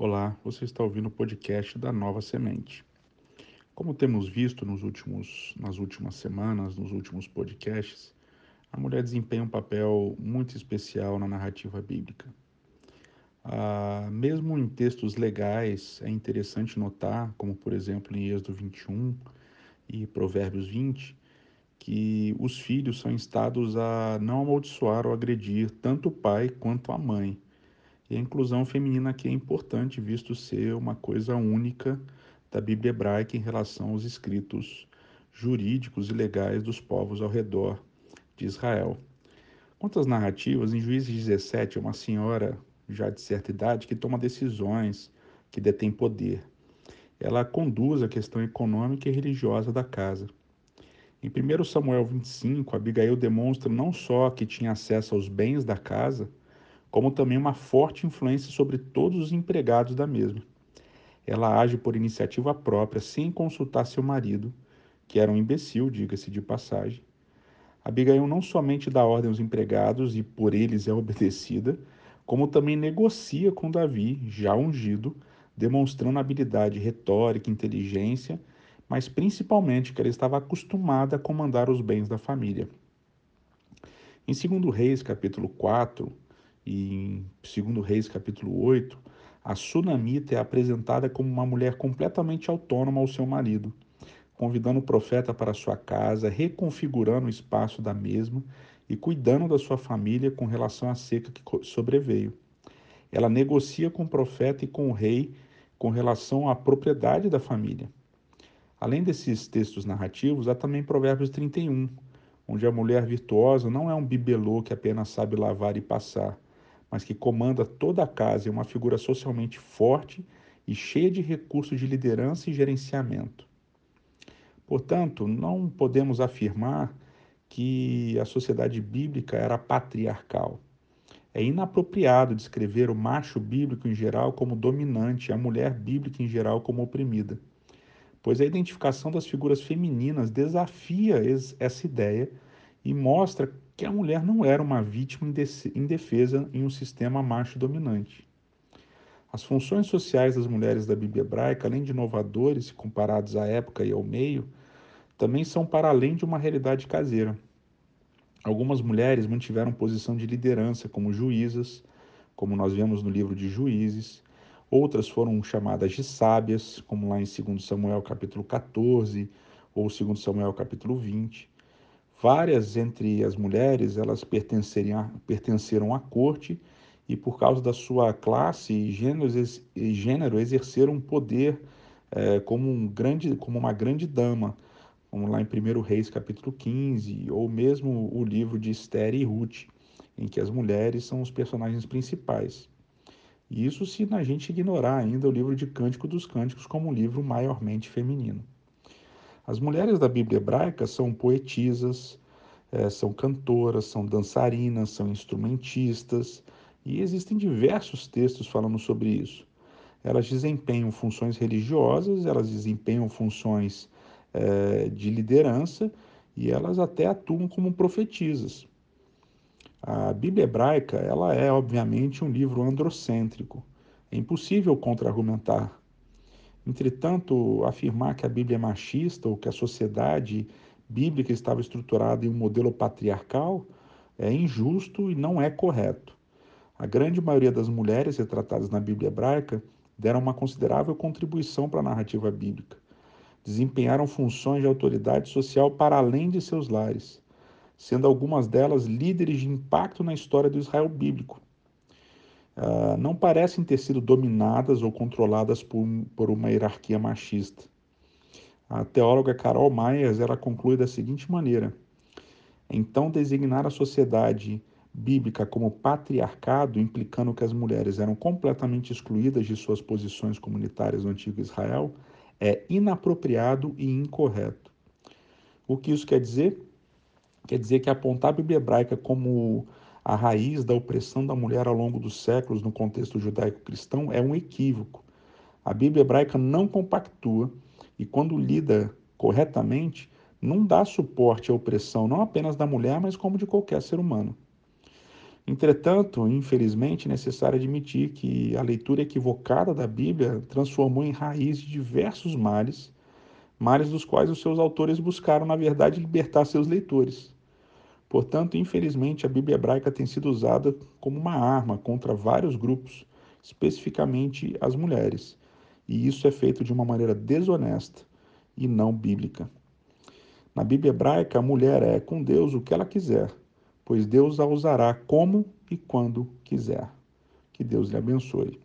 Olá, você está ouvindo o podcast da Nova Semente. Como temos visto nos últimos, nas últimas semanas, nos últimos podcasts, a mulher desempenha um papel muito especial na narrativa bíblica. Ah, mesmo em textos legais, é interessante notar, como por exemplo em Êxodo 21 e Provérbios 20, que os filhos são instados a não amaldiçoar ou agredir tanto o pai quanto a mãe e a inclusão feminina aqui é importante, visto ser uma coisa única da Bíblia hebraica em relação aos escritos jurídicos e legais dos povos ao redor de Israel. Quanto às narrativas, em Juízes 17 é uma senhora já de certa idade que toma decisões, que detém poder. Ela conduz a questão econômica e religiosa da casa. Em 1 Samuel 25, Abigail demonstra não só que tinha acesso aos bens da casa, como também uma forte influência sobre todos os empregados da mesma. Ela age por iniciativa própria, sem consultar seu marido, que era um imbecil, diga-se de passagem. Abigail não somente dá ordem aos empregados e por eles é obedecida, como também negocia com Davi, já ungido, demonstrando habilidade retórica, inteligência, mas principalmente que ela estava acostumada a comandar os bens da família. Em 2 Reis, capítulo 4, e em 2 Reis capítulo 8, a Sunamita é apresentada como uma mulher completamente autônoma ao seu marido, convidando o profeta para sua casa, reconfigurando o espaço da mesma e cuidando da sua família com relação à seca que sobreveio. Ela negocia com o profeta e com o rei com relação à propriedade da família. Além desses textos narrativos, há também Provérbios 31, onde a mulher virtuosa não é um bibelô que apenas sabe lavar e passar, mas que comanda toda a casa e é uma figura socialmente forte e cheia de recursos de liderança e gerenciamento. Portanto, não podemos afirmar que a sociedade bíblica era patriarcal. É inapropriado descrever o macho bíblico em geral como dominante e a mulher bíblica em geral como oprimida, pois a identificação das figuras femininas desafia essa ideia e mostra que a mulher não era uma vítima indefesa em um sistema macho dominante. As funções sociais das mulheres da Bíblia hebraica, além de inovadores comparados à época e ao meio, também são para além de uma realidade caseira. Algumas mulheres mantiveram posição de liderança como juízas, como nós vemos no livro de Juízes. Outras foram chamadas de sábias, como lá em 2 Samuel capítulo 14 ou 2 Samuel capítulo 20. Várias entre as mulheres, elas pertenceram à corte e por causa da sua classe e gênero, e gênero exerceram poder é, como, um grande, como uma grande dama, como lá em 1 Reis capítulo 15, ou mesmo o livro de Esther e Ruth, em que as mulheres são os personagens principais. Isso se a gente ignorar ainda o livro de Cântico dos Cânticos como um livro maiormente feminino. As mulheres da Bíblia hebraica são poetisas, é, são cantoras, são dançarinas, são instrumentistas, e existem diversos textos falando sobre isso. Elas desempenham funções religiosas, elas desempenham funções é, de liderança e elas até atuam como profetisas. A Bíblia hebraica ela é, obviamente, um livro androcêntrico. É impossível contra-argumentar Entretanto, afirmar que a Bíblia é machista ou que a sociedade bíblica estava estruturada em um modelo patriarcal é injusto e não é correto. A grande maioria das mulheres retratadas na Bíblia hebraica deram uma considerável contribuição para a narrativa bíblica. Desempenharam funções de autoridade social para além de seus lares, sendo algumas delas líderes de impacto na história do Israel bíblico. Ah, não parecem ter sido dominadas ou controladas por, por uma hierarquia machista. A teóloga Carol Myers ela conclui da seguinte maneira: então designar a sociedade bíblica como patriarcado, implicando que as mulheres eram completamente excluídas de suas posições comunitárias no antigo Israel, é inapropriado e incorreto. O que isso quer dizer? Quer dizer que apontar a Bíblia hebraica como a raiz da opressão da mulher ao longo dos séculos no contexto judaico-cristão é um equívoco. A Bíblia hebraica não compactua e, quando lida corretamente, não dá suporte à opressão não apenas da mulher, mas como de qualquer ser humano. Entretanto, infelizmente, é necessário admitir que a leitura equivocada da Bíblia transformou em raiz diversos males, males dos quais os seus autores buscaram, na verdade, libertar seus leitores. Portanto, infelizmente, a Bíblia hebraica tem sido usada como uma arma contra vários grupos, especificamente as mulheres, e isso é feito de uma maneira desonesta e não bíblica. Na Bíblia hebraica, a mulher é com Deus o que ela quiser, pois Deus a usará como e quando quiser. Que Deus lhe abençoe.